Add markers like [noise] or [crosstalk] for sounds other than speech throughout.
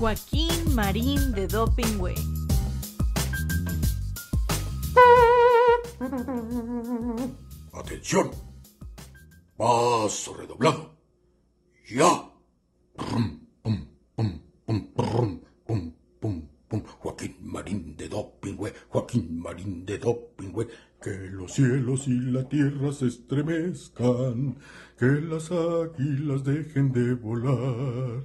Joaquín Marín de Dopingüe. Atención. Paso redoblado. Ya. Joaquín Marín de Dopingüe, Joaquín Marín de Dopingüe. Que los cielos y la tierra se estremezcan, que las águilas dejen de volar,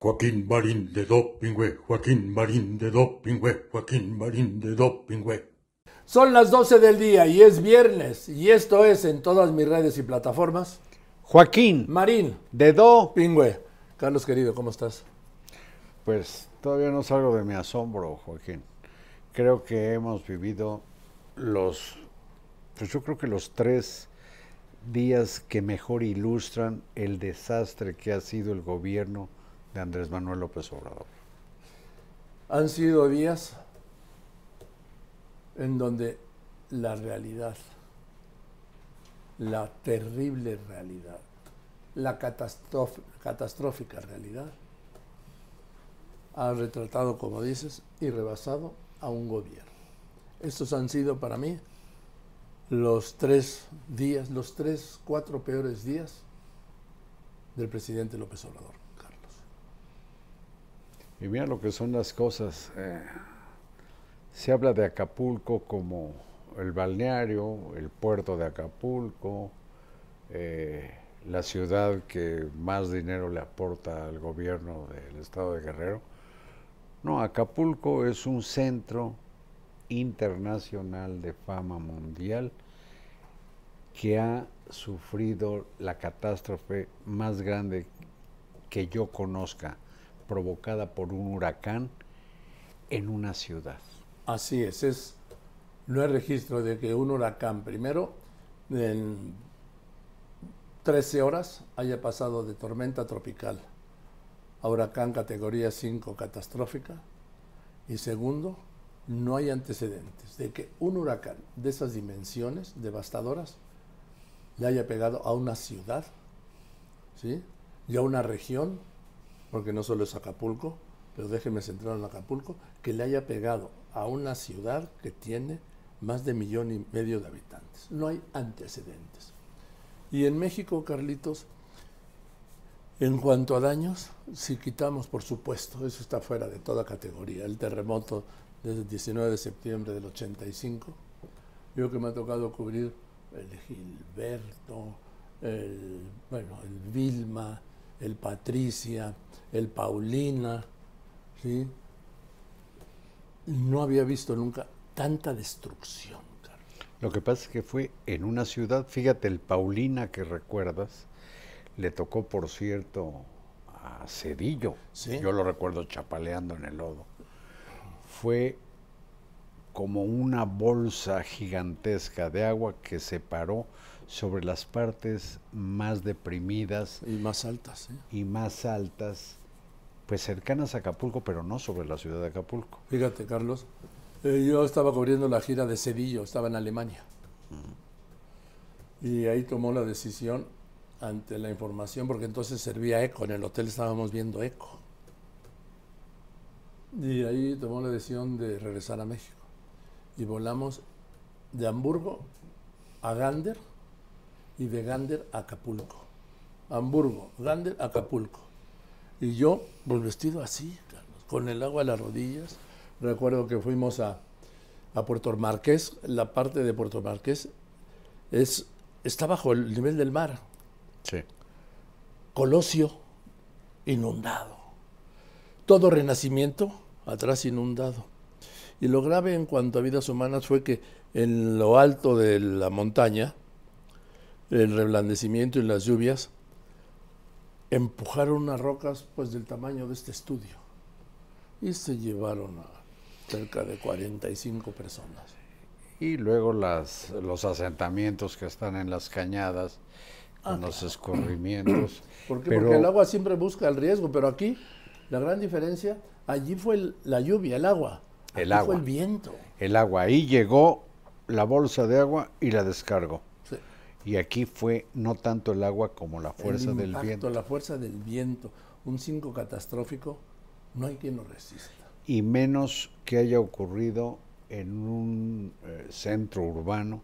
Joaquín Marín de Dopingüe, Joaquín Marín de Dopingüe, Joaquín Marín de Dopingüe. Son las 12 del día y es viernes y esto es en todas mis redes y plataformas. Joaquín, Marín, de Do, Pingüe. Carlos querido, ¿cómo estás? pues todavía no salgo de mi asombro, Joaquín. Creo que hemos vivido los, pues yo creo que los tres días que mejor ilustran el desastre que ha sido el gobierno de Andrés Manuel López Obrador. Han sido días en donde la realidad, la terrible realidad, la catastrófica realidad, ha retratado, como dices, y rebasado a un gobierno. Estos han sido para mí los tres días, los tres, cuatro peores días del presidente López Obrador. Y mira lo que son las cosas. eh, se habla de Acapulco como el balneario, el puerto de Acapulco, eh, la ciudad que más dinero le aporta al gobierno del estado de Guerrero. No, Acapulco es un centro internacional de fama mundial que ha sufrido la catástrofe más grande que yo conozca, provocada por un huracán en una ciudad. Así es, es no hay registro de que un huracán primero en 13 horas haya pasado de tormenta tropical a huracán categoría 5 catastrófica y segundo, no hay antecedentes de que un huracán de esas dimensiones devastadoras le haya pegado a una ciudad, ¿sí? Y a una región, porque no solo es Acapulco, pero déjenme centrar en Acapulco, que le haya pegado a una ciudad que tiene más de millón y medio de habitantes. No hay antecedentes. Y en México, Carlitos, en cuanto a daños, si quitamos, por supuesto, eso está fuera de toda categoría, el terremoto desde el 19 de septiembre del 85, yo que me ha tocado cubrir el Gilberto, el, bueno, el Vilma, el Patricia, el Paulina, ¿sí? no había visto nunca tanta destrucción. Carlos. Lo que pasa es que fue en una ciudad, fíjate, el Paulina que recuerdas, le tocó, por cierto, a Cedillo. Sí. Yo lo recuerdo chapaleando en el lodo. Fue como una bolsa gigantesca de agua que se paró sobre las partes más deprimidas Y más altas. ¿eh? y más altas, pues cercanas a Acapulco, pero no sobre la ciudad de Acapulco. Fíjate, Carlos, eh, yo estaba cubriendo la gira de Cedillo, estaba en Alemania. Y ahí tomó la decisión ante la información, porque entonces servía eco, en el hotel estábamos viendo eco. Y ahí tomó la decisión de regresar a México. Y volamos de Hamburgo a Gander y de Gander a Acapulco. Hamburgo, Gander, Acapulco. Y yo, pues vestido así, con el agua a las rodillas. Recuerdo que fuimos a, a Puerto Marqués, la parte de Puerto Marqués es, está bajo el nivel del mar. Sí. Colosio, inundado. Todo renacimiento, atrás inundado. Y lo grave en cuanto a vidas humanas fue que en lo alto de la montaña, el reblandecimiento y las lluvias empujaron unas rocas pues del tamaño de este estudio y se llevaron a cerca de 45 personas. Y luego las, los asentamientos que están en las cañadas, Ah, con los escurrimientos. [clears throat] ¿Por qué? Pero- Porque el agua siempre busca el riesgo, pero aquí la gran diferencia, allí fue el- la lluvia, el agua. El Aquí agua. fue el viento. El agua, ahí llegó la bolsa de agua y la descargó. Y aquí fue no tanto el agua como la fuerza el del impacto, viento. La fuerza del viento, un 5 catastrófico, no hay quien lo resista. Y menos que haya ocurrido en un eh, centro urbano.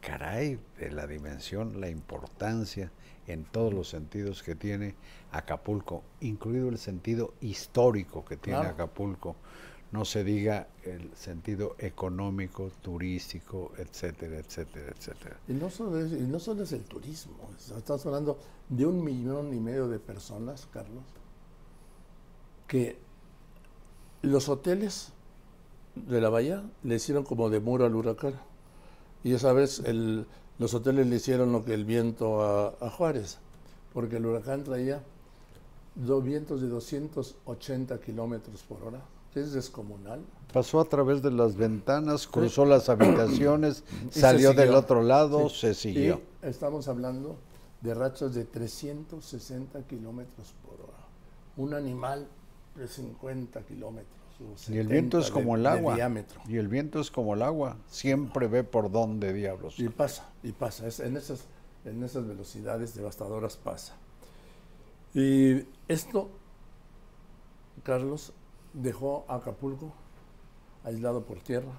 Caray, de la dimensión, la importancia en todos los sentidos que tiene Acapulco, incluido el sentido histórico que tiene Claro. Acapulco. No se diga el sentido económico, turístico, etcétera, etcétera, etcétera. Y no solo es, y no solo es el turismo, es- estamos hablando de un millón y medio de personas, Carlos, que los hoteles de la bahía le hicieron como de muro al huracán. Y esa vez los hoteles le hicieron lo que el viento a, a Juárez, porque el huracán traía dos vientos de 280 kilómetros por hora, es descomunal. Pasó a través de las ventanas, cruzó las habitaciones, salió del otro lado, Sí. se siguió. Y estamos hablando de rachas de 360 kilómetros por hora. Un animal de 50 kilómetros. Y el viento 70 es como de- el agua. diámetro. Y el viento es como el agua. Siempre ve por dónde diablos. Y pasa, y pasa. Es- en, esas, en esas velocidades devastadoras pasa. Y esto, Carlos, dejó Acapulco aislado por tierra,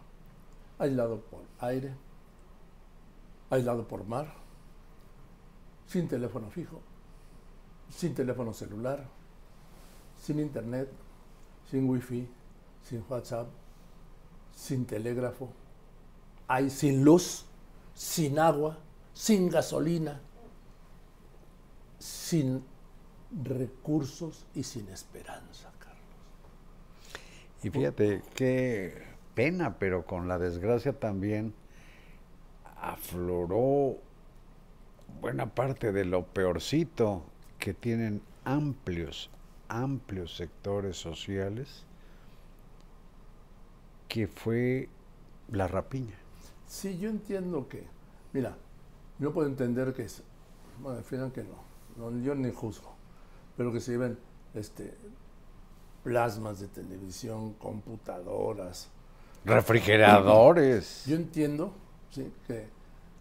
aislado por aire, aislado por mar, sin teléfono fijo, sin teléfono celular, sin internet, sin wifi, sin WhatsApp, sin telégrafo, hay sin luz, sin agua, sin gasolina, sin recursos y sin esperanza. Y fíjate, qué pena, pero con la desgracia también afloró buena parte de lo peorcito que tienen amplios, amplios sectores sociales, que fue la rapiña. Sí, yo entiendo que, mira, yo puedo entender que es, bueno, al que no, no, yo ni juzgo, pero que se lleven este, plasmas de televisión, computadoras. Refrigeradores. Yo entiendo ¿sí? que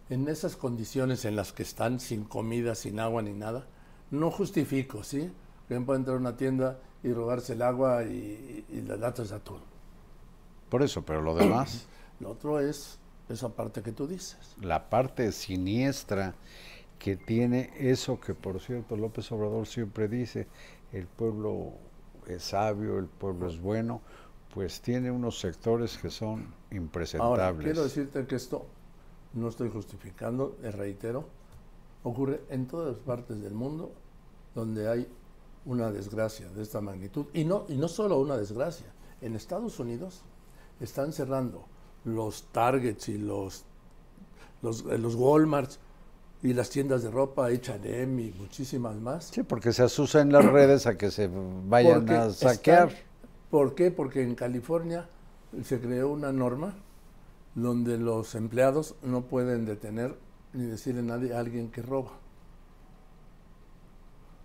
en esas condiciones en las que están, sin comida, sin agua ni nada, no justifico, ¿sí? Que alguien puede entrar a una tienda y robarse el agua y, y las latas de atún. Por eso, pero lo demás, Lo otro es esa parte que tú dices. la parte siniestra que tiene eso que, por cierto, López Obrador siempre dice, el pueblo es sabio, el pueblo es bueno, pues tiene unos sectores que son impresentables. Ahora, quiero decirte que esto no estoy justificando, reitero, ocurre en todas partes del mundo donde hay una desgracia de esta magnitud. Y no, y no solo una desgracia. En Estados Unidos están cerrando los Targets y los, los, eh, los Walmarts y las tiendas de ropa H&M y muchísimas más. Sí, porque se asusa en las [clears throat] redes a que se vayan Porque a saquear. están- ¿Por qué? Porque en California se creó una norma donde los empleados no pueden detener ni decirle a nadie a alguien que roba.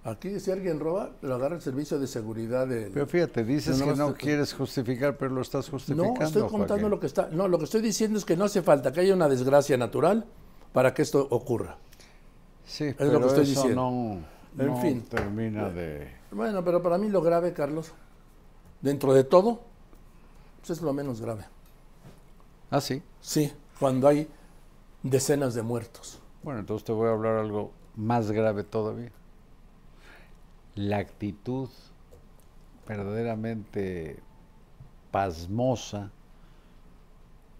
Aquí si alguien roba, lo agarra el servicio de seguridad del... Pero fíjate, dices No, que no, no estoy- quieres justificar, pero lo estás justificando. No, estoy contando Joaquín. lo que está... No, lo que estoy diciendo es que no hace falta que haya una desgracia natural para que esto ocurra. Sí, lo pero que estoy eso diciendo. no, En no fin. termina de... Bueno, pero para mí lo grave, Carlos, dentro de todo, pues es lo menos grave. Ah, sí. Sí, cuando hay decenas de muertos. Bueno, entonces te voy a hablar algo más grave todavía. La actitud verdaderamente pasmosa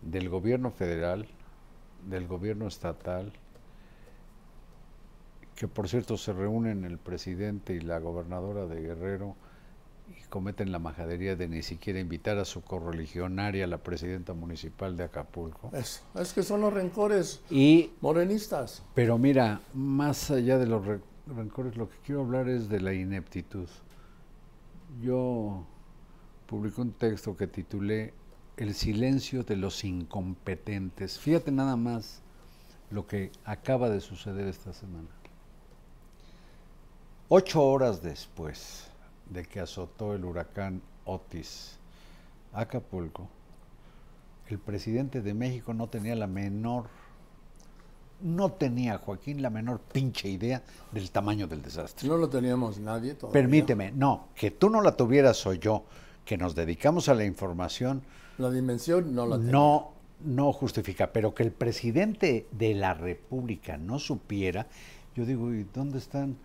del gobierno federal, del gobierno estatal, que por cierto se reúnen el presidente y la gobernadora de Guerrero y cometen la majadería de ni siquiera invitar a su correligionaria, la presidenta municipal de Acapulco. Eso, es que son los rencores Y, morenistas. pero mira, más allá de los re- rencores, lo que quiero hablar es de la ineptitud. Yo publiqué un texto que titulé El silencio de los incompetentes. Fíjate nada más lo que acaba de suceder esta semana. Ocho horas después de que azotó el huracán Otis Acapulco, el presidente de México no tenía la menor, no tenía Joaquín la menor pinche idea del tamaño del desastre. No lo teníamos nadie todavía. Permíteme, no, que tú no la tuvieras o yo, que nos dedicamos a la información, La dimensión no la tenía. no, no justifica, pero que el presidente de la República no supiera, yo digo, ¿y dónde están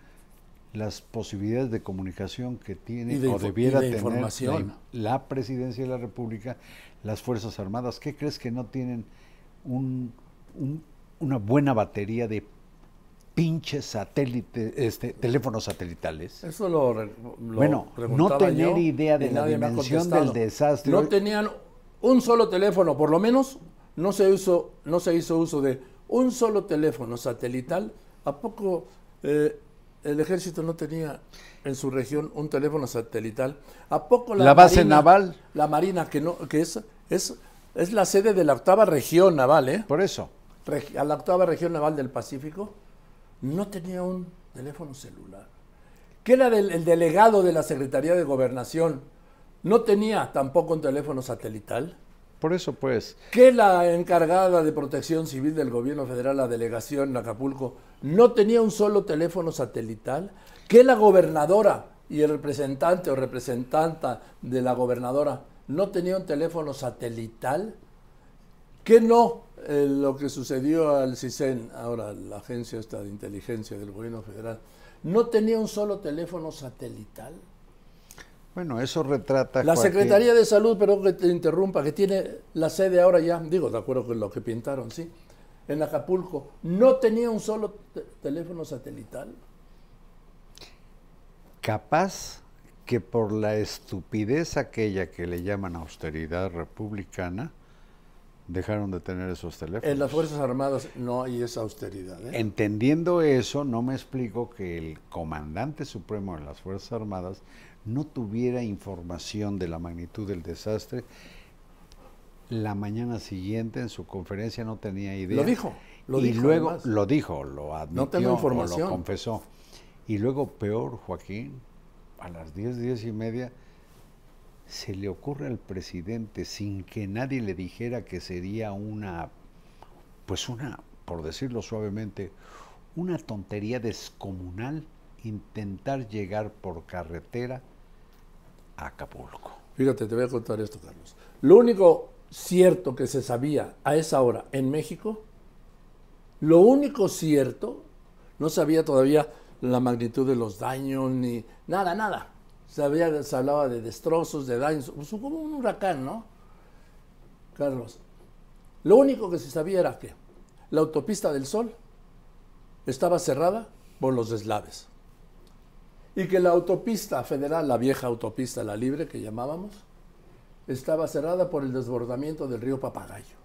las posibilidades de comunicación que tiene de o debiera de tener. La, la presidencia de la República, las Fuerzas Armadas? ¿Qué crees que no tienen un- un- una buena batería de pinches satélites, este, teléfonos satelitales? Eso lo, lo Bueno, no tener yo idea de la dimensión del desastre. No tenían un solo teléfono, por lo menos no se hizo, no se hizo uso de un solo teléfono satelital. ¿A poco eh, el ejército no tenía en su región un teléfono satelital? ¿A poco la, La base Marina- naval. La Marina, que no, que es, es, es la sede de la octava región naval, ¿eh? Por eso. reg- a la octava región naval del Pacífico, no tenía un teléfono celular. Que era del, el delegado de la Secretaría de Gobernación, no tenía tampoco un teléfono satelital. Por eso, pues, Que la encargada de protección civil del gobierno federal, la delegación en Acapulco, no tenía un solo teléfono satelital. Que la gobernadora y el representante o representanta de la gobernadora no tenía un teléfono satelital. Que no eh, lo que sucedió al CISEN, ahora la agencia de inteligencia del gobierno federal, no tenía un solo teléfono satelital. Bueno, eso retrata. La Joaquín, Secretaría de Salud, perdón que te interrumpa, que tiene la sede ahora ya, digo, de acuerdo con lo que pintaron, sí, en Acapulco, no tenía un solo te- teléfono satelital. Capaz que por la estupidez aquella que le llaman austeridad republicana, dejaron de tener esos teléfonos. En las Fuerzas Armadas no hay esa austeridad. ¿eh? Entendiendo eso, no me explico que el comandante supremo de las Fuerzas Armadas no tuviera información de la magnitud del desastre. La mañana siguiente en su conferencia no tenía idea. Lo dijo, lo y dijo, luego además. lo dijo, lo admitió, tengo o información. lo confesó. Y luego peor, Joaquín, a las 10, 10 y media, se le ocurre al presidente, sin que nadie le dijera que sería una, pues una, por decirlo suavemente, una tontería descomunal intentar llegar por carretera a Acapulco. Fíjate, te voy a contar esto, Carlos. Lo único cierto que se sabía a esa hora en México, lo único cierto, no sabía todavía la magnitud de los daños ni nada, nada. Se, había- hablaba de destrozos, de daños, pues, como un huracán, ¿no? Carlos, lo único que se sabía era que la autopista del Sol estaba cerrada por los deslaves y que la autopista federal, la vieja autopista, la libre que llamábamos, estaba cerrada por el desbordamiento del río Papagayo.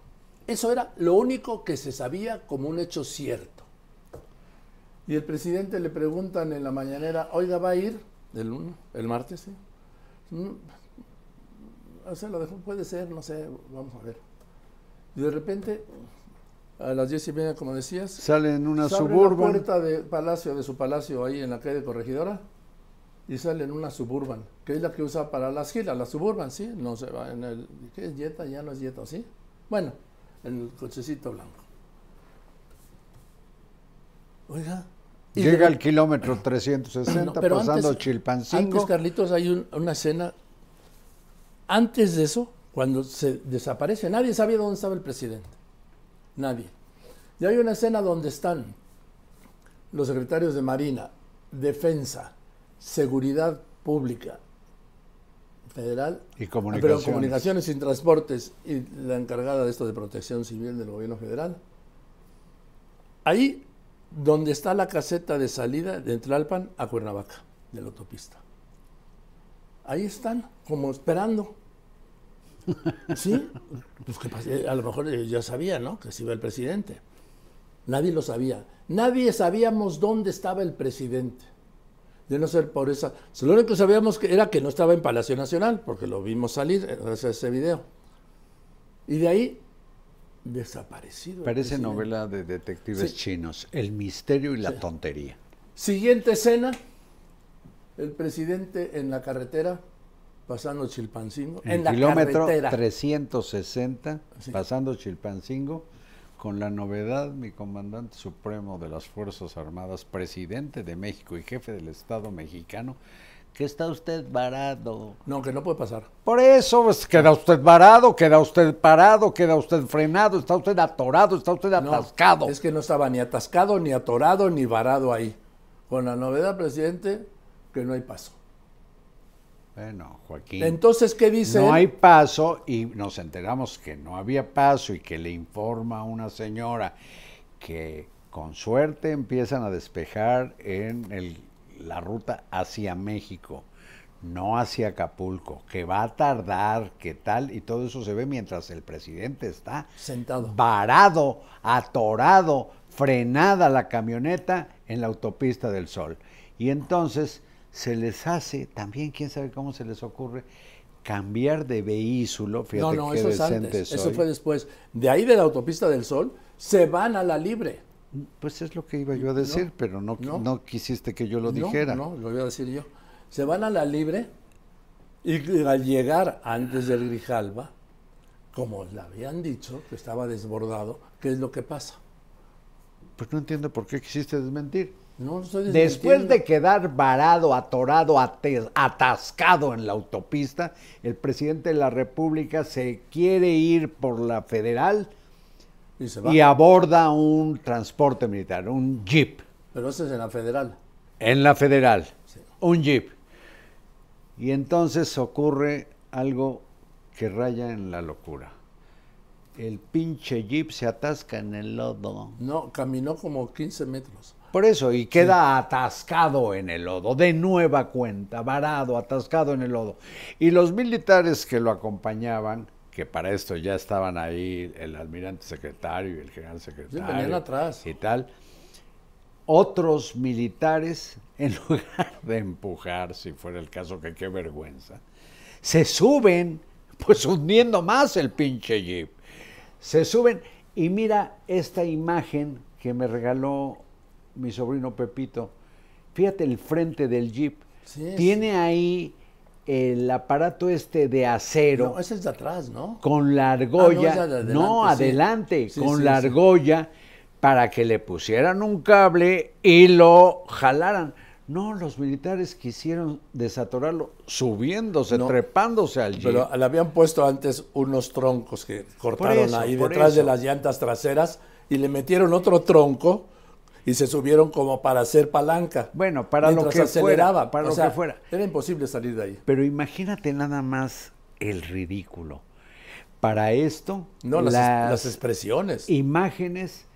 Eso era lo único que se sabía como un hecho cierto. Y el presidente le preguntan en la mañanera, oiga, ¿va a ir? El, lunes, el martes, ¿sí? Mm, o sea, lo dejó, puede ser, no sé, vamos a ver. Y de repente, a las diez y media, como decías, Sale en una se abre suburban. la puerta de palacio, de su palacio ahí en la calle Corregidora y sale en una suburban, que es la que usa para las giras, la suburban, ¿sí? No se va en el, ¿qué es Jetta? Ya no es Jetta, ¿sí? Bueno, en el cochecito blanco. Oiga. Y Llega al kilómetro 360 No, pero pasando antes- Chilpancingo. Antes, Carlitos, hay un- una escena. Antes de eso, cuando se desaparece, nadie sabía dónde estaba el presidente. Nadie. Y hay una escena donde están los secretarios de Marina, Defensa, Seguridad Pública, federal. Y comunicaciones. Pero comunicaciones y transportes y la encargada de esto de protección civil del gobierno federal. Ahí donde está la caseta de salida de Tlalpan a Cuernavaca, de la autopista. Ahí están, como esperando. [laughs] ¿Sí? Pues que a lo mejor ellos ya sabían, ¿no? Que se iba el presidente. Nadie lo sabía. Nadie sabíamos dónde estaba el presidente. De no ser por esa. Lo único que sabíamos que era que no estaba en Palacio Nacional, porque lo vimos salir gracias a ese video. Y de ahí, desaparecido. el Parece novela de detectives Sí. chinos. El misterio y la Sí. tontería. Siguiente escena: el presidente en la carretera, pasando Chilpancingo. En, En, la kilómetro carretera. 360, Sí. pasando Chilpancingo, con la novedad, mi comandante supremo de las Fuerzas Armadas, presidente de México y jefe del Estado mexicano, que está usted varado. No, que no puede pasar. Por eso pues, queda usted varado, queda usted parado, queda usted frenado, está usted atorado, está usted No, atascado. es que no estaba ni atascado, ni atorado, ni varado ahí. Con la novedad, presidente, que no hay paso. Bueno, Joaquín. Entonces, ¿qué dice? No él? hay paso y nos enteramos que no había paso y que le informa a una señora que con suerte empiezan a despejar en el- la ruta hacia México, no hacia Acapulco, que va a tardar, que tal, y todo eso se ve mientras el presidente está Sentado. varado, atorado, frenada la camioneta en la autopista del Sol. Y entonces se les hace, también quién sabe cómo se les ocurre, cambiar de vehículo. No, Fíjate no, qué eso es antes. Eso fue después. De ahí de la autopista del Sol, se van a la libre. Pues es lo que iba yo a decir, No, pero no, no. no quisiste que yo lo dijera. No, lo voy a decir yo. Se van a la libre y al llegar antes del Grijalba, como le habían dicho, que estaba desbordado, ¿qué es lo que pasa? Pues no entiendo por qué quisiste desmentir. No estoy Después de quedar varado, atorado, atascado en la autopista, el presidente de la República se quiere ir por la federal Y se va. y aborda un transporte militar, un jeep, Pero eso es en la federal. en la federal, Sí. un jeep. Y entonces ocurre algo que raya en la locura. El pinche jeep se atasca en el lodo. No, caminó como 15 metros. Por eso, y queda atascado en el lodo, de nueva cuenta, varado, atascado en el lodo. Y los militares que lo acompañaban, que para esto ya estaban ahí el almirante secretario y el general secretario. venían atrás. Y tal. Otros militares, [laughs] en lugar de empujar, si fuera el caso, que qué vergüenza, se suben, pues hundiendo más el pinche jeep. Se suben y mira esta imagen que me regaló mi sobrino Pepito. Fíjate el frente del jeep. Sí, Tiene ahí el aparato este de acero No, ese es de atrás, ¿no? con la Ah, no, argolla, no, adelante, sí. Con sí, la sí. argolla para que le pusieran un cable y lo jalaran. No, los militares quisieron desatorarlo subiéndose, No, trepándose al jeep. Pero le habían puesto antes unos troncos que cortaron eso, ahí detrás de las llantas traseras y le metieron otro tronco y se subieron como para hacer palanca. Bueno, para lo que aceleraba. fuera, para O lo sea, que fuera. Era imposible salir de ahí. Pero imagínate nada más el ridículo. Para esto, No, las, las expresiones. imágenes,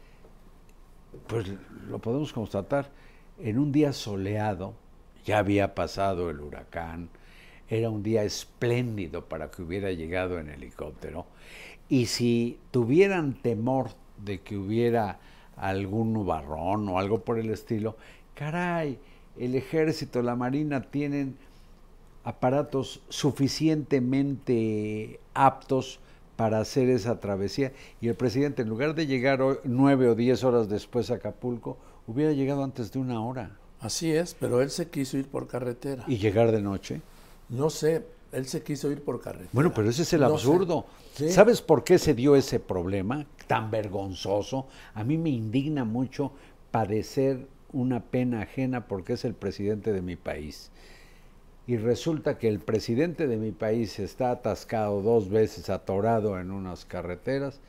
pues lo podemos constatar, en un día soleado, ya había pasado el huracán, era un día espléndido para que hubiera llegado en helicóptero, y si tuvieran temor de que hubiera algún nubarrón o algo por el estilo, caray, el ejército, la marina tienen aparatos suficientemente aptos para hacer esa travesía. Y el presidente, en lugar de llegar hoy- nueve o diez horas después a Acapulco, hubiera llegado antes de una hora. Así es, pero él se quiso ir por carretera. Y llegar de noche. No sé, él se quiso ir por carretera. Bueno, pero ese es el No absurdo. Sí. ¿Sabes por qué se dio ese problema tan vergonzoso? A mí me indigna mucho padecer una pena ajena porque es el presidente de mi país. Y resulta que el presidente de mi país está atascado dos veces, atorado en unas carreteras,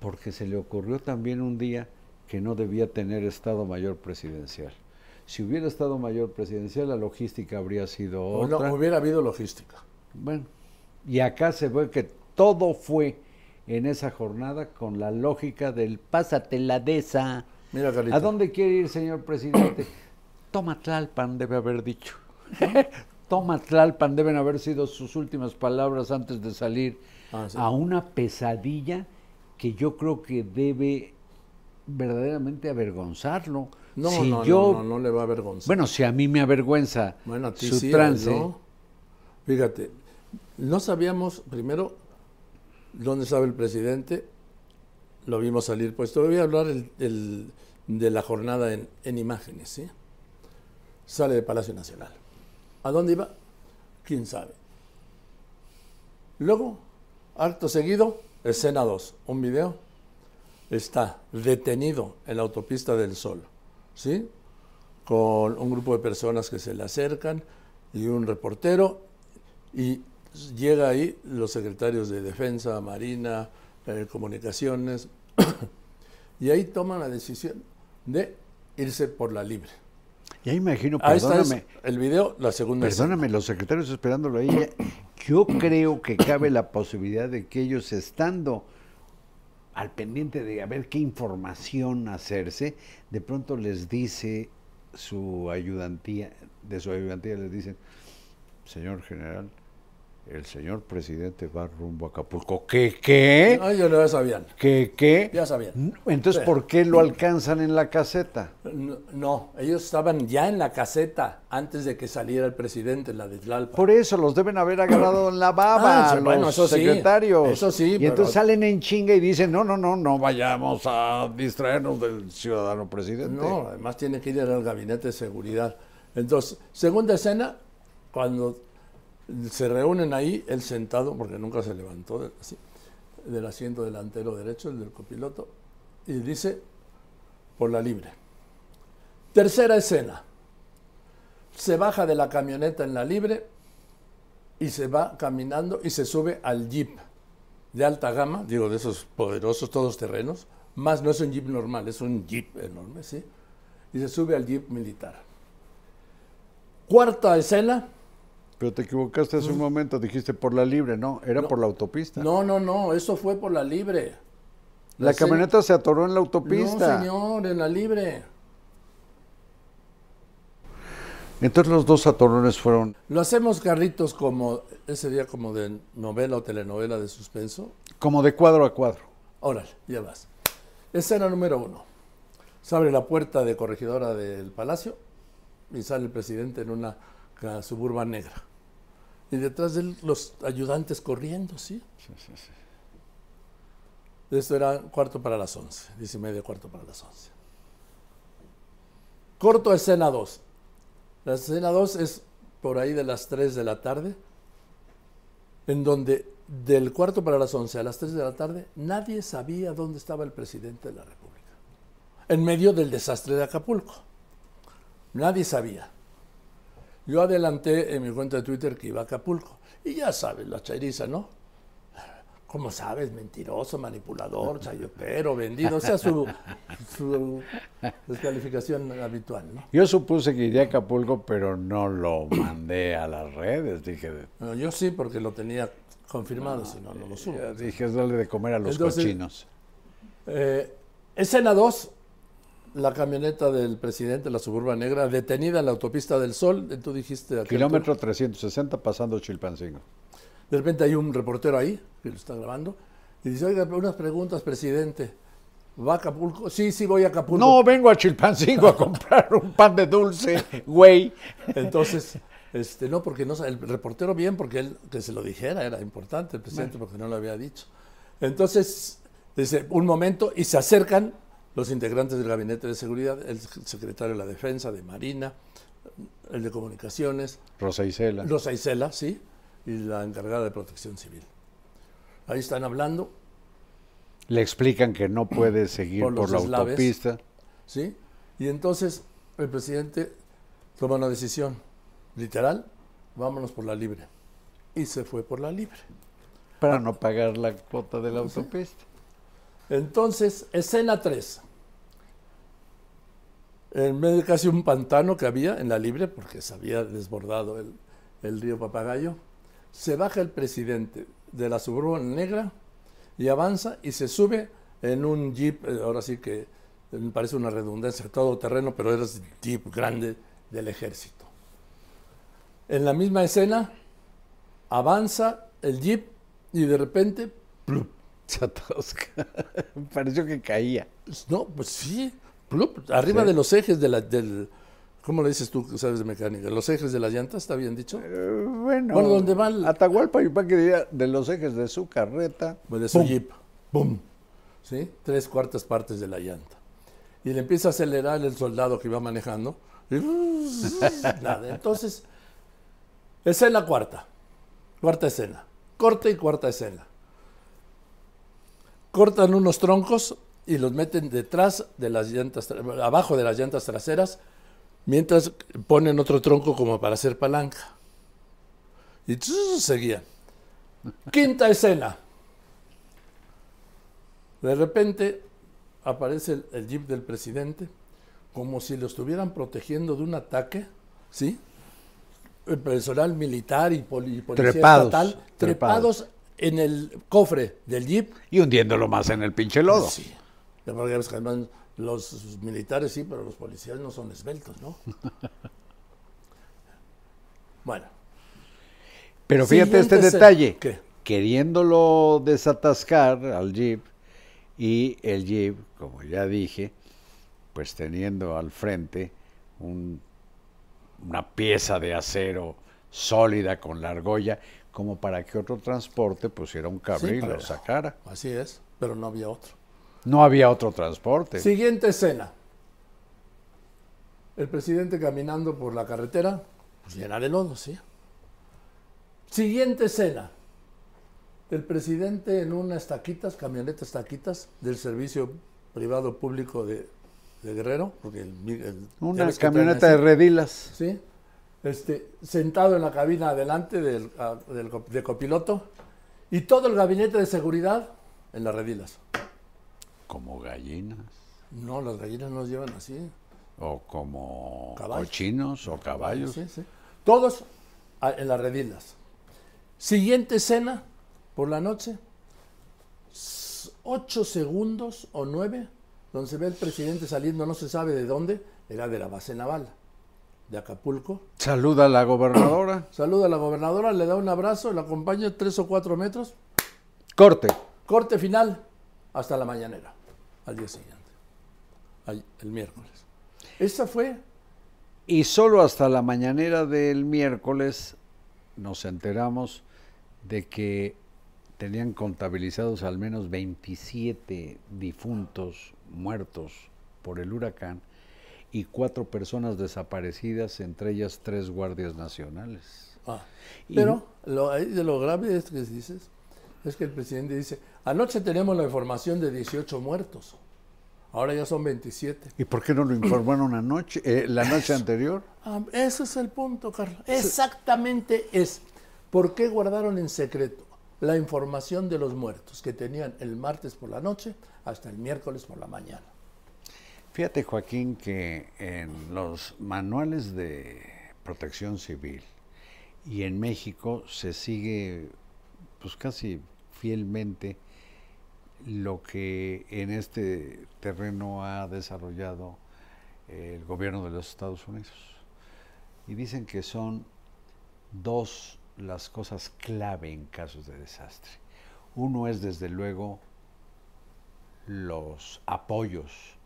porque se le ocurrió también un día que no debía tener Estado Mayor Presidencial. Si hubiera estado mayor presidencial, la logística habría sido O no, otra. hubiera habido logística. Bueno, y acá se ve que todo fue en esa jornada con la lógica del pásate la de esa. Mira. ¿A dónde quiere ir, señor presidente? [clears throat] Toma Tlalpan, debe haber dicho. [laughs] Toma Tlalpan, deben haber sido sus últimas palabras antes de salir Ah, sí. a una pesadilla que yo creo que debe verdaderamente avergonzarlo. No, Si no, yo- no, no, no le va a avergonzar. Bueno, si a mí me avergüenza Bueno, a ti su sí, trance, ¿no? Fíjate, no sabíamos primero dónde estaba el presidente, lo vimos salir, pues te voy a hablar el- de la jornada en, en imágenes. Sale de Palacio Nacional. ¿A dónde iba? ¿Quién sabe? Luego, acto seguido, escena 2, un video, está detenido en la autopista del Sol, ¿sí? Con un grupo de personas que se le acercan y un reportero, y llega ahí los secretarios de Defensa, Marina, eh, Comunicaciones, [coughs] y ahí toman la decisión de irse por la libre. ya imagino, Ahí está perdóname, es el video, la segunda escena. Perdóname, los secretarios esperándolo ahí. [coughs] Yo creo que cabe la posibilidad de que ellos estando al pendiente de a ver qué información hacerse, de pronto les dice su ayudantía, de su ayudantía les dicen, señor general, el señor presidente va rumbo a Acapulco. ¿Qué, qué? No, ellos ya sabían. ¿Qué, qué? Ya sabían. Entonces, Sí. ¿por qué lo alcanzan en la caseta? No, no, ellos estaban ya en la caseta antes de que saliera el presidente, la de Tlalpan. Por eso los deben haber agarrado en la baba Ah, los bueno, eso sí, secretarios. eso sí, Y pero- entonces salen en chinga y dicen, no, no, no, no vayamos a distraernos del ciudadano presidente. No, además tiene que ir al gabinete de seguridad. Entonces, segunda escena, cuando se reúnen ahí, él sentado, porque nunca se levantó así, del asiento delantero derecho, el del copiloto, y dice, por la libre. Tercera escena, se baja de la camioneta en la libre y se va caminando y se sube al jeep de alta gama, digo, de esos poderosos todos terrenos, más no es un jeep normal, es un jeep enorme, ¿sí? Y se sube al jeep militar. Cuarta escena, Pero te equivocaste hace un momento, dijiste por la libre, no, era No. por la autopista. no, no, no, eso fue por la libre. la camioneta se atoró en la No, autopista. señor, en la libre. Entonces los dos atorones fueron Lo hacemos, Carlitos, como ese día como de novela o telenovela de suspenso. como de cuadro a cuadro. Órale, ya vas. Escena número uno. Se abre la puerta de corregidora del palacio y sale el presidente en una suburban negra. Y detrás de él los ayudantes corriendo, ¿sí? Esto era cuarto para las once, diez y media, cuarto para las once. Corto escena 2. La escena 2 es por ahí de las 3 de la tarde, en donde del cuarto para las 11 a las 3 de la tarde nadie sabía dónde estaba el presidente de la República. En medio del desastre de Acapulco. Nadie sabía. Yo adelanté en mi cuenta de Twitter que iba a Acapulco. Y ya sabes, la chairiza, ¿no? ¿Cómo sabes? Mentiroso, manipulador, chayotero, vendido. O sea, su, su descalificación habitual, ¿no? Yo supuse que iría a Acapulco, pero no lo mandé a las redes. Dije, No, yo sí, porque lo tenía confirmado, si no, no lo subo. dije, es darle de comer a los Entonces- cochinos. Eh, escena 2, la camioneta del presidente, la suburba negra, detenida en la autopista del Sol. Tú dijiste... Kilómetro 360 pasando Chilpancingo. De repente hay un reportero ahí que lo está grabando y dice, oiga, unas preguntas, presidente. ¿Va a Acapulco? Sí, sí, voy a Acapulco. No, vengo a Chilpancingo a comprar un pan de dulce, güey. Entonces, este, no, porque no, el reportero bien, porque él, que se lo dijera, era importante el presidente, porque no lo había dicho. Entonces, dice, un momento, y se acercan los integrantes del gabinete de seguridad, el secretario de la defensa, de Marina, el de comunicaciones, Rosa Isela. Rosa Isela, sí, y la encargada de protección civil. Ahí están hablando, Le explican que no puede [clears throat] seguir Por la eslaves. autopista. ¿sí? Y entonces el presidente toma una decisión, literal, vámonos por la libre. Y se fue por la libre. para no pagar la cuota de la autopista. Entonces, escena 3. en medio de casi un pantano que había en la libre, porque se había desbordado el, río Papagayo, se baja el presidente de la Suburban Negra y avanza y se sube en un jeep, eh, ahora sí que me parece una redundancia, todo terreno, pero era jeep grande del ejército. En la misma escena avanza el jeep y de repente. Se atasca. [laughs] Pareció que caía. no, pues sí, ¡plup! arriba Sí. de los ejes de la, del, ¿cómo le dices tú que sabes de mecánica? Los ejes de las llantas, ¿está bien dicho? Eh, bueno, Bueno, ¿dónde va el- Atahualpa Yupanqui diría de los ejes de su carreta. Pues de su jeep. ¡Pum! ¿Sí? Tres cuartas partes de la llanta. Y le empieza a acelerar el soldado que iba manejando. Y [laughs] nada. Entonces, escena cuarta. Cuarta escena. Corta y cuarta escena. Cortan unos troncos y los meten detrás de las llantas, abajo de las llantas traseras, mientras ponen otro tronco como para hacer palanca. Y seguían. Quinta escena. De repente aparece el, el jeep del presidente como si lo estuvieran protegiendo de un ataque, ¿sí? El personal militar y, poli- y policía Trepados, estatal trepados. trepados en el cofre del jeep. Y hundiéndolo más en el pinche lodo. Sí. Los militares sí, pero los policías no son esbeltos, ¿no? [laughs] bueno, Pero fíjate este detalle. ¿Qué? Queriéndolo desatascar al jeep y el jeep, como ya dije, pues teniendo al frente un- una pieza de acero sólida con la argolla, como para que otro transporte pusiera un cable Sí, y lo sacara. así es, pero no había otro. No había otro transporte. Siguiente escena. El presidente caminando por la carretera, pues llena de lodo, sí. Siguiente escena. El presidente en unas taquitas, camionetas taquitas del servicio privado público de, de Guerrero, porque el, Una camioneta de redilas. ¿sí? Este, sentado en la cabina adelante del, ah, del de copiloto y todo el gabinete de seguridad en las redilas. Como gallinas. No, las gallinas no llevan así. O como Caballos. cochinos o caballos. Sí, sí. Todos a- en las redilas. Siguiente escena, por la noche, ocho segundos o nueve, donde se ve el presidente saliendo, no se sabe de dónde, era de la base naval, de Acapulco. Saluda a la gobernadora. [clears throat] Saluda a la gobernadora, le da un abrazo, la acompaña tres o cuatro metros, Corte. corte final, hasta la mañanera, al día siguiente, al- el miércoles. Esa fue Y solo hasta la mañanera del miércoles nos enteramos de que tenían contabilizados al menos 27 difuntos muertos por el huracán y cuatro personas desaparecidas, entre ellas tres guardias nacionales. Ah, Y- pero lo, lo grave es que dices, es que el presidente dice, anoche tenemos la información de 18 muertos, ahora ya son 27. ¿Y por qué no lo informaron anoche, eh, la noche anterior? Ah, ese es el punto, Carlos. Exactamente es, ¿por qué guardaron en secreto la información de los muertos que tenían el martes por la noche hasta el miércoles por la mañana? Fíjate, Joaquín, que en los manuales de protección civil y en México se sigue pues casi fielmente lo que en este terreno ha desarrollado el gobierno de los Estados Unidos. Y dicen que son dos las cosas clave en casos de desastre. Uno es desde luego los apoyos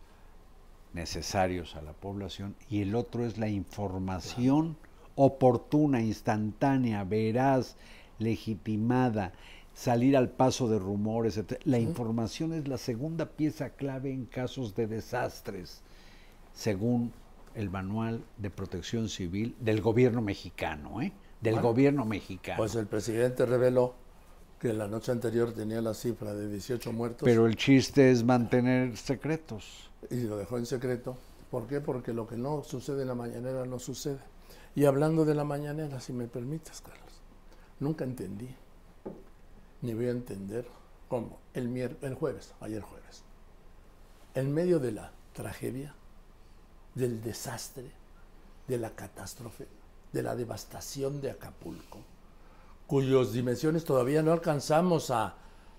necesarios a la población y el otro es la información oportuna, instantánea, veraz, legitimada, salir al paso de rumores, etc. La información es la segunda pieza clave en casos de desastres, según el manual de protección civil del gobierno mexicano, ¿eh? Del Bueno, gobierno mexicano. Pues el presidente reveló que la noche anterior tenía la cifra de 18 muertos. Pero el chiste es mantener secretos. Y lo dejó en secreto. ¿Por qué? Porque lo que no sucede en la mañanera no sucede. Y hablando de la mañanera, si me permites, Carlos, nunca entendí, ni voy a entender cómo el, mier- el jueves, ayer jueves, en medio de la tragedia, del desastre, de la catástrofe, de la devastación de Acapulco, cuyas dimensiones todavía no alcanzamos a,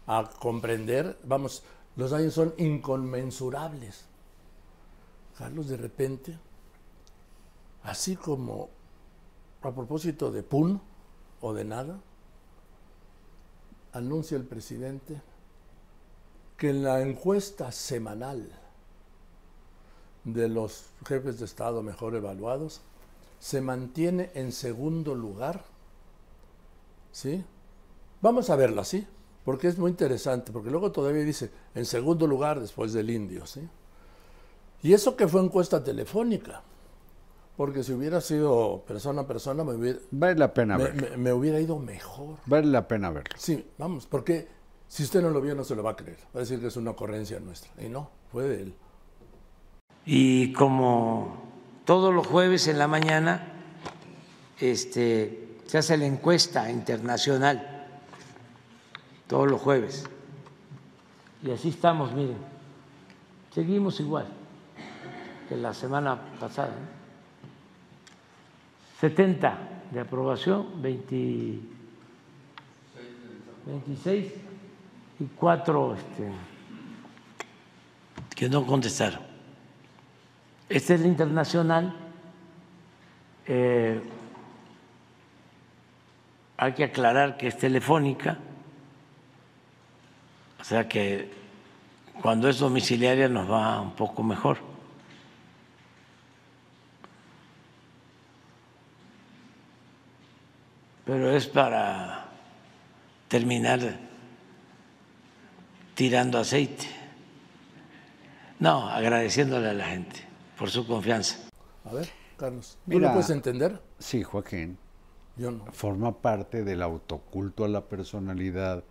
a comprender. Vamos, los daños son inconmensurables. Carlos, de repente, así como a propósito de PUN o de nada, anuncia el presidente que en la encuesta semanal de los jefes de Estado mejor evaluados se mantiene en segundo lugar. ¿Sí? Vamos a verla, ¿sí? Porque es muy interesante, porque luego todavía dice en segundo lugar después del indio, ¿sí? Y eso que fue encuesta telefónica, porque si hubiera sido persona a persona me hubiera, Vale la pena me, verlo. me- me hubiera ido mejor. Vale la pena verlo. Sí, vamos, porque si usted no lo vio no se lo va a creer. Va a decir que es una ocurrencia nuestra. Y no, fue de él. Y como todos los jueves en la mañana este, se hace la encuesta internacional, todos los jueves. Y así estamos, miren, seguimos igual que la semana pasada. ¿no? 70 de aprobación, 20 26 y 4 este, que no contestaron. Esta es la internacional. Eh, hay que aclarar que es telefónica, o sea que cuando es domiciliaria nos va un poco mejor. Pero es para terminar tirando aceite. No, agradeciéndole a la gente por su confianza. A ver, Carlos, ¿tú Mira. lo puedes entender? Sí, Joaquín. Yo no. Forma parte del autoculto a la personalidad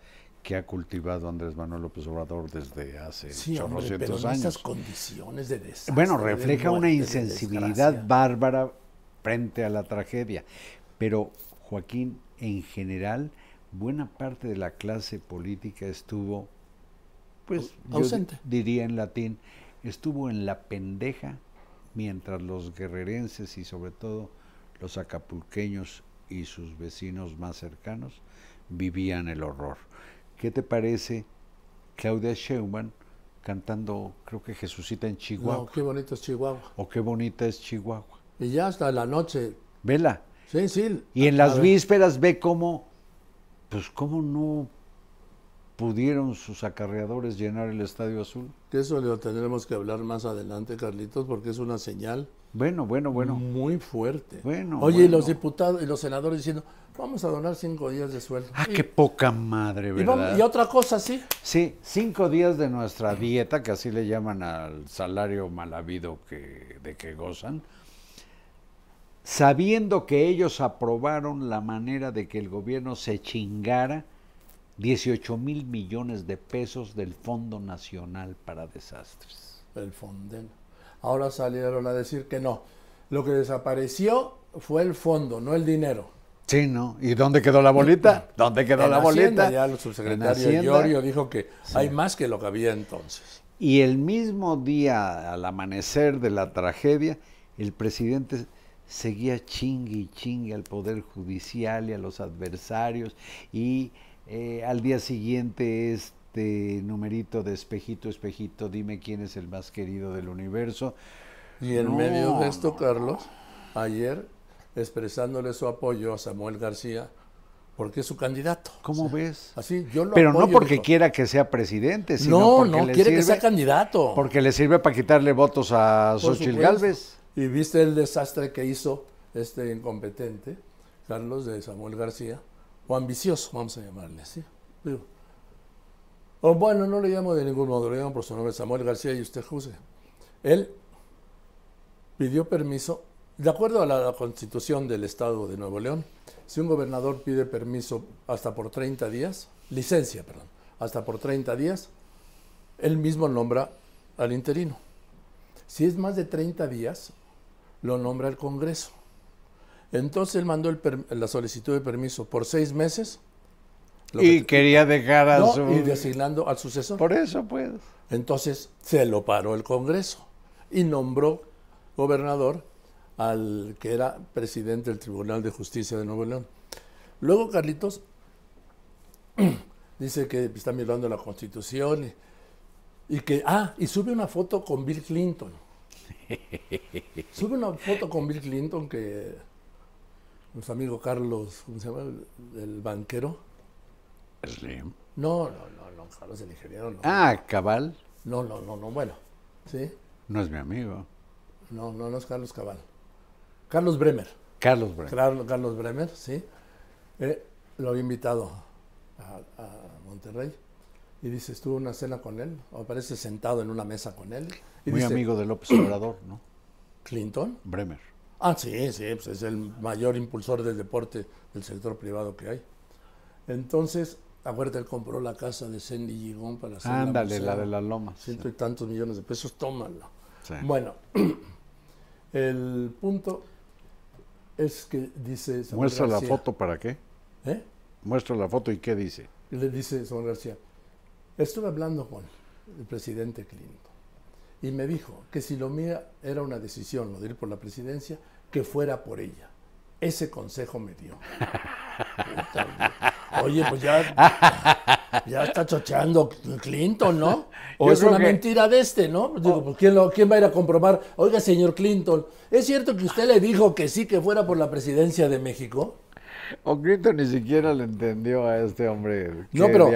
que ha cultivado Andrés Manuel López Obrador desde hace Sí, hombre, pero en años. estas condiciones de desastre. Bueno, refleja una muerte, insensibilidad bárbara frente a la tragedia. Pero, Joaquín, en general, buena parte de la clase política estuvo, pues, yo Ausente. diría en latín, estuvo en la pendeja, mientras los guerrerenses y sobre todo los acapulqueños y sus vecinos más cercanos vivían el horror. ¿Qué te parece Claudia Sheinbaum cantando, creo que Jesucita en Chihuahua? No, qué bonito es Chihuahua. O qué bonita es Chihuahua. Y ya hasta la noche. Vela. Sí, sí. Y en las vísperas ve cómo, pues cómo no pudieron sus acarreadores llenar el Estadio Azul. Que eso lo tendremos que hablar más adelante, Carlitos, porque es una señal Bueno, bueno, bueno. muy fuerte. Bueno, Oye, y los diputados y los senadores diciendo, vamos a donar cinco días de sueldo. Ah, y, qué poca madre, y ¿verdad? vamos- y otra cosa, sí. Sí, cinco días de nuestra dieta, que así le llaman al salario mal habido que, de que gozan, sabiendo que ellos aprobaron la manera de que el gobierno se chingara 18 mil millones de pesos del Fondo Nacional para Desastres. El Fonden. Ahora salieron a decir que no. Lo que desapareció fue el fondo, no el dinero. Sí, ¿no? ¿Y dónde quedó la bolita? [laughs] ¿Dónde quedó En la Hacienda, bolita? Ya el subsecretario. Llorio dijo que hay más que lo que había entonces. Y el mismo día, al amanecer de la tragedia, el presidente seguía chingue y chingue al Poder Judicial y a los adversarios. Y eh, al día siguiente, este numerito de espejito, espejito, dime quién es el más querido del universo. Y en No, medio de esto, no. Carlos, ayer expresándole su apoyo a Samuel García, porque es su candidato. ¿Cómo O sea, ves? Así, yo lo Pero no porque quiera que sea presidente, sino No, porque no, le quiere que sirve- sea candidato. Porque le sirve para quitarle votos a Xochitl. Gálvez. Y viste el desastre que hizo este incompetente, Carlos de Samuel García, o ambicioso, vamos a llamarle. Digo, o bueno, no le llamo de ningún modo, le llamo por su nombre, Samuel García, y usted juzgue. Él pidió permiso, de acuerdo a la constitución del Estado de Nuevo León, si un gobernador pide permiso hasta por 30 días, licencia, perdón, hasta por 30 días, él mismo nombra al interino. Si es más de 30 días, lo nombra el Congreso. Entonces él mandó el la solicitud de permiso por seis meses lo Y que- quería dejar a no, su... y designando al sucesor. Por eso, pues. Entonces se lo paró el Congreso y nombró gobernador al que era presidente del Tribunal de Justicia de Nuevo León. Luego Carlitos [clears throat] dice que está violando la Constitución y, y que, ah, y sube una foto con Bill Clinton. [laughs] Sube una foto con Bill Clinton que nuestro amigo Carlos, ¿cómo se llama? El, el banquero. Slim. No, no, no, no, Carlos el ingeniero, no. Ah, cabal. No, no, no, no, bueno, ¿sí? No es mi amigo. No, no, no es Carlos Cabal. Carlos Bremer. Carlos Bremer. Carlos, Carlos Bremer, sí. Eh, lo había invitado a, a Monterrey y dice, estuvo una cena con él, o aparece sentado en una mesa con él. Y Muy dice, amigo de López Obrador, ¿no? ¿Clinton? Bremer. Ah, sí, sí, pues es el mayor impulsor del deporte del sector privado que hay. Entonces, acuérdate, él compró la casa de Sandy Gigón para hacer Ándale, museo. la de las lomas. Ciento y tantos millones de pesos, tómalo. Sí. Bueno, [clears throat] el punto es que dice Muestra la foto para qué. ¿eh? Muestra la foto y qué dice. Y le dice Samuel García, estuve hablando con el presidente Clinton y me dijo que si lo mía era una decisión, lo de ir por la presidencia, que fuera por ella. Ese consejo me dio. [laughs] Oye, pues ya, ya está chocheando Clinton, ¿no? [laughs] O Yo es una que- mentira de este, ¿no? Digo, pues ¿quién, lo- ¿quién va a ir a comprobar? Oiga, señor Clinton, ¿es cierto que usted le dijo que sí que fuera por la presidencia de México? [laughs] O Clinton ni siquiera le entendió a este hombre. No, pero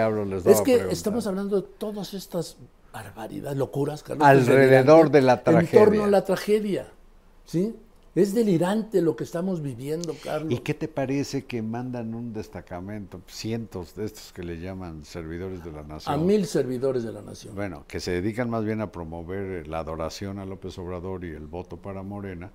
es que estamos hablando de todas estas barbaridades, locuras, Carlos. Alrededor de la En torno tragedia. a la tragedia, ¿sí? Es delirante lo que estamos viviendo, Carlos. ¿Y qué te parece que mandan un destacamento, cientos de estos que le llaman servidores de la nación? A mil servidores de la nación. Bueno, que se dedican más bien a promover la adoración a López Obrador y el voto para Morena,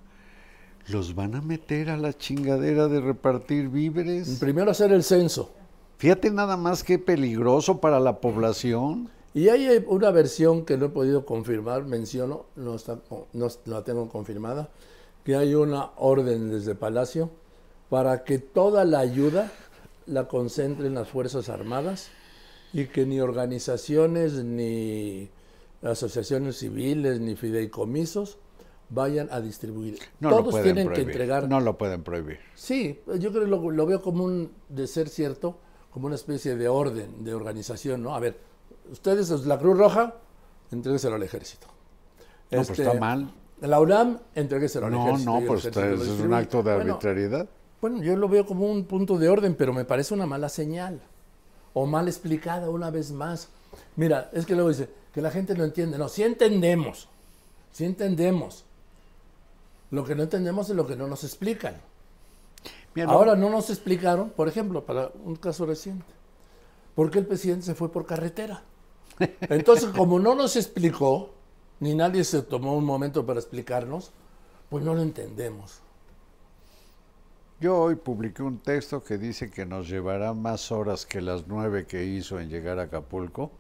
los van a meter a la chingadera de repartir víveres. Primero hacer el censo. Fíjate nada más que peligroso para la población. Y hay una versión que no he podido confirmar, menciono, no, está, no la tengo confirmada, que hay una orden desde Palacio para que toda la ayuda la concentren las Fuerzas Armadas y que ni organizaciones, ni asociaciones civiles, ni fideicomisos vayan a distribuir. No lo Todos pueden tienen que prohibir. entregar No lo pueden prohibir. Sí, yo creo que lo, lo veo como un, de ser cierto, como una especie de orden, de organización, ¿no? A ver, ustedes, la Cruz Roja, entrégueselo al ejército. No, pues está mal. La UNAM, entrégueselo al No, ejército. no, el pues es un acto de Bueno, arbitrariedad. Bueno, yo lo veo como un punto de orden, pero me parece una mala señal. O mal explicada una vez más. Mira, es que luego dice que la gente no entiende. No, sí entendemos. Sí entendemos. Lo que no entendemos es lo que no nos explican. Mira, Ahora no nos explicaron, por ejemplo, para un caso reciente, por qué el presidente se fue por carretera. [laughs] Entonces, como no nos explicó, ni nadie se tomó un momento para explicarnos, pues no lo entendemos. Yo hoy publiqué un texto que dice que nos llevará más horas que las nueve que hizo en llegar a Acapulco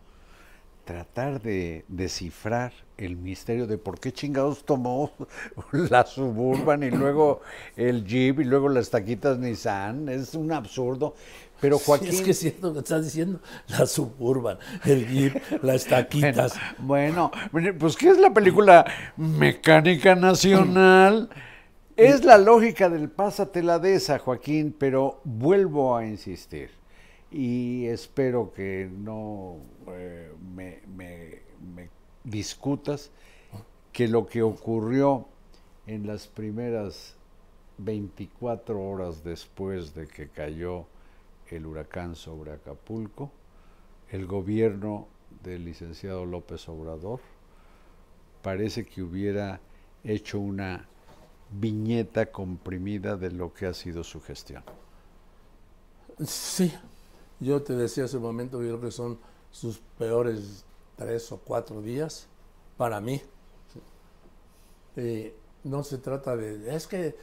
tratar de descifrar el misterio de por qué chingados tomó [laughs] la Suburban y luego el Jeep y luego las taquitas Nissan. Es un absurdo. Pero Joaquín... Sí, es que es cierto lo que estás diciendo. La suburban, el jeep, las taquitas. Bueno, bueno, pues ¿qué es la película Mecánica Nacional? Es la lógica del pásatela de esa, Joaquín, pero vuelvo a insistir y espero que no eh, me, me- discutas que lo que ocurrió en las primeras 24 horas después de que cayó el huracán sobre Acapulco, el gobierno del licenciado López Obrador parece que hubiera hecho una viñeta comprimida de lo que ha sido su gestión. Sí, yo te decía hace un momento, yo creo que son sus peores tres o cuatro días para mí. Eh, no se trata de, es que,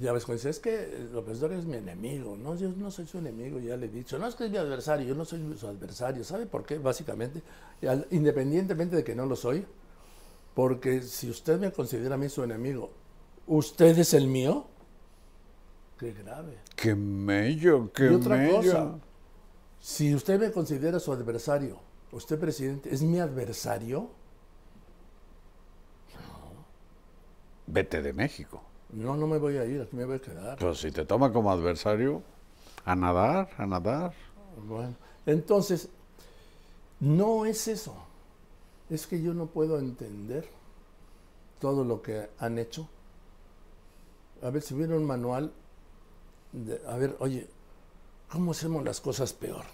ya ves, cuando dice, es que López Dóriga es mi enemigo, no, yo no soy su enemigo, ya le he dicho, no es que es mi adversario, yo no soy su adversario, ¿sabe por qué? Básicamente, al- independientemente de que no lo soy, porque si usted me considera a mí su enemigo, ¿usted es el mío? Qué grave. ¡Qué mello, qué Y otra mello! cosa, si usted me considera su adversario, usted presidente, ¿es mi adversario? No. vete de México. No, no me voy a ir, aquí me voy a quedar. Pues si te toma como adversario, a nadar, a nadar. Bueno, entonces, no es eso. Es que yo no puedo entender todo lo que han hecho. A ver, si hubiera un manual, de- a ver, oye, ¿cómo hacemos las cosas peor?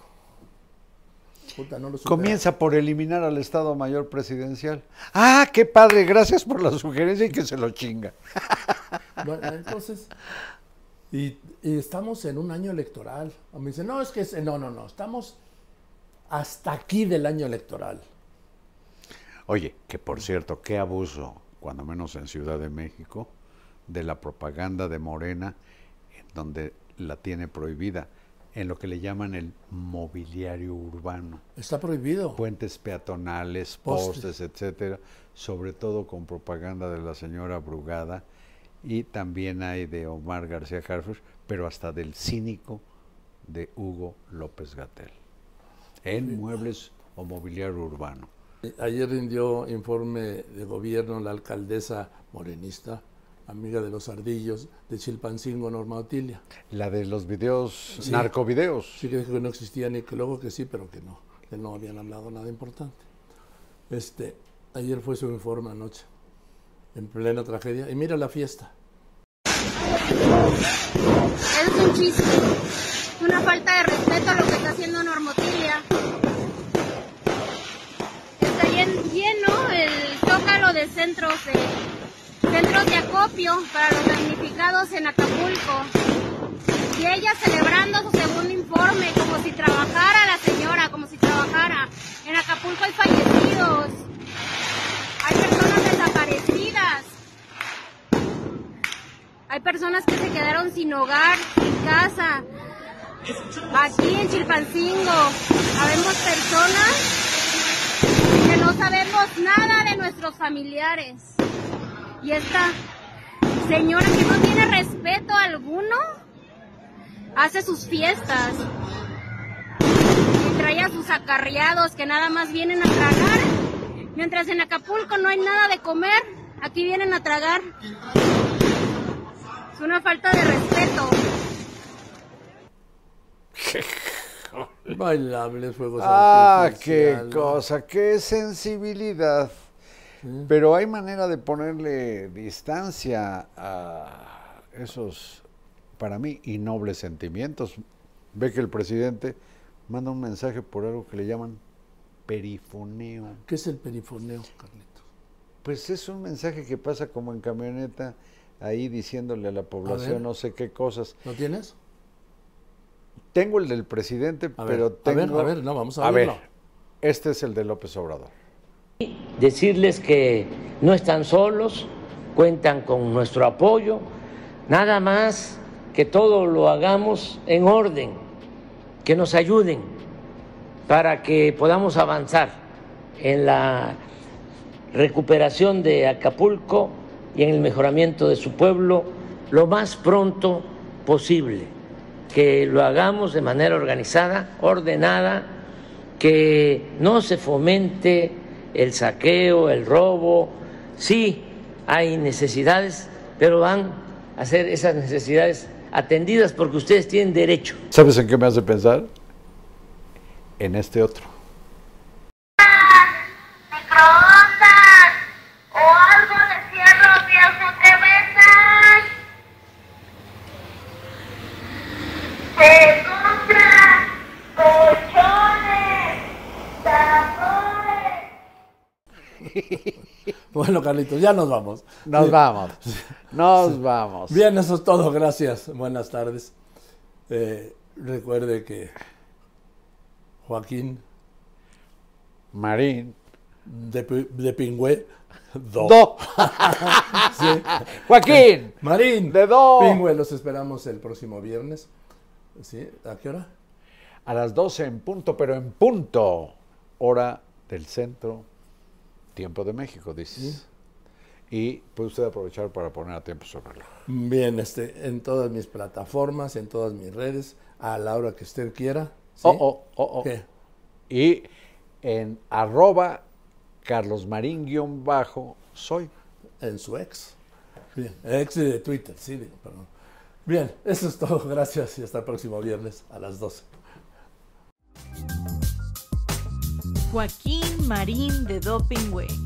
Puta, no lo supe. Comienza por eliminar al Estado Mayor Presidencial. Ah, qué padre, gracias por la sugerencia y que se lo chinga. [laughs] Bueno, entonces, y, y estamos en un año electoral. Me dicen, no, es que, es- no, no, no, estamos hasta aquí del año electoral. Oye, que por cierto, qué abuso, cuando menos en Ciudad de México, de la propaganda de Morena, en donde la tiene prohibida, en lo que le llaman el mobiliario urbano. Está prohibido. Puentes peatonales, Postes. postes, etcétera, sobre todo con propaganda de la señora Brugada, y también hay de Omar García Harfuch, pero hasta del cínico de Hugo López Gatel, en muebles o mobiliario urbano. Ayer rindió informe de gobierno la alcaldesa morenista, amiga de los ardillos de Chilpancingo, Norma Otilia. La de los videos, Sí. narcovideos. Sí que dijo que no existían y que luego que sí, pero que no, que no habían hablado nada importante. Este, ayer fue su informe anoche, en plena tragedia. Y mira la fiesta. Es un chiste, una falta de respeto a lo que está haciendo Normotilia. Está llen- lleno el zócalo de centros de, centros de acopio para los damnificados en Acapulco. Y ella celebrando su segundo informe, como si trabajara la señora, como si trabajara. En Acapulco hay fallecidos, hay personas desaparecidas. Hay personas que se quedaron sin hogar, sin casa. Aquí en Chilpancingo habemos personas que no sabemos nada de nuestros familiares. Y esta señora que no tiene respeto alguno hace sus fiestas y trae a sus acarreados que nada más vienen a tragar. Mientras en Acapulco no hay nada de comer, aquí vienen a tragar. Es una falta de respeto. Bailables fuegos Ah, qué cosa, qué sensibilidad. Pero hay manera de ponerle distancia a esos, para mí, innobles sentimientos. Ve que el presidente manda un mensaje por algo que le llaman perifoneo. ¿Qué es el perifoneo, Carlitos? Pues es un mensaje que pasa como en camioneta, ahí diciéndole a la población no sé qué cosas. ¿No tienes? Tengo el del presidente, A ver, pero a ver, tengo... a ver, no, vamos a A ver, este es el de López Obrador. Decirles que no están solos, cuentan con nuestro apoyo, nada más que todo lo hagamos en orden, que nos ayuden para que podamos avanzar en la recuperación de Acapulco y en el mejoramiento de su pueblo lo más pronto posible, que lo hagamos de manera organizada, ordenada, que no se fomente el saqueo, el robo. Sí, hay necesidades, pero van a ser esas necesidades atendidas porque ustedes tienen derecho. ¿Sabes en qué me hace pensar? En este otro. Microondas o algo de fierro viejo que vendan. Se compran colchones, tambores. Bueno, Carlitos, ya nos vamos. Nos Sí. vamos. Nos vamos. Bien, eso es todo. Gracias. Buenas tardes. Eh, recuerde que Joaquín Marín. de, de Pingüe. Do. Do. [laughs] Sí. Joaquín. Marín. De Do. Pingüe, los esperamos el próximo viernes. ¿Sí? ¿A qué hora? A las 12 en punto, pero en punto. Hora del centro. Tiempo de México, dices. Y puede usted aprovechar para poner a tiempo su reloj. Bien, este, en todas mis plataformas, en todas mis redes, a la hora que usted quiera. ¿sí? Oh, oh, oh, oh. ¿Qué? Y en arroba Carlos Marín guion bajo soy. En su ex. Bien, ex de Twitter, sí, perdón. Bien, eso es todo. [laughs] Gracias y hasta el próximo viernes a las 12. Joaquín Marín de Doping Way.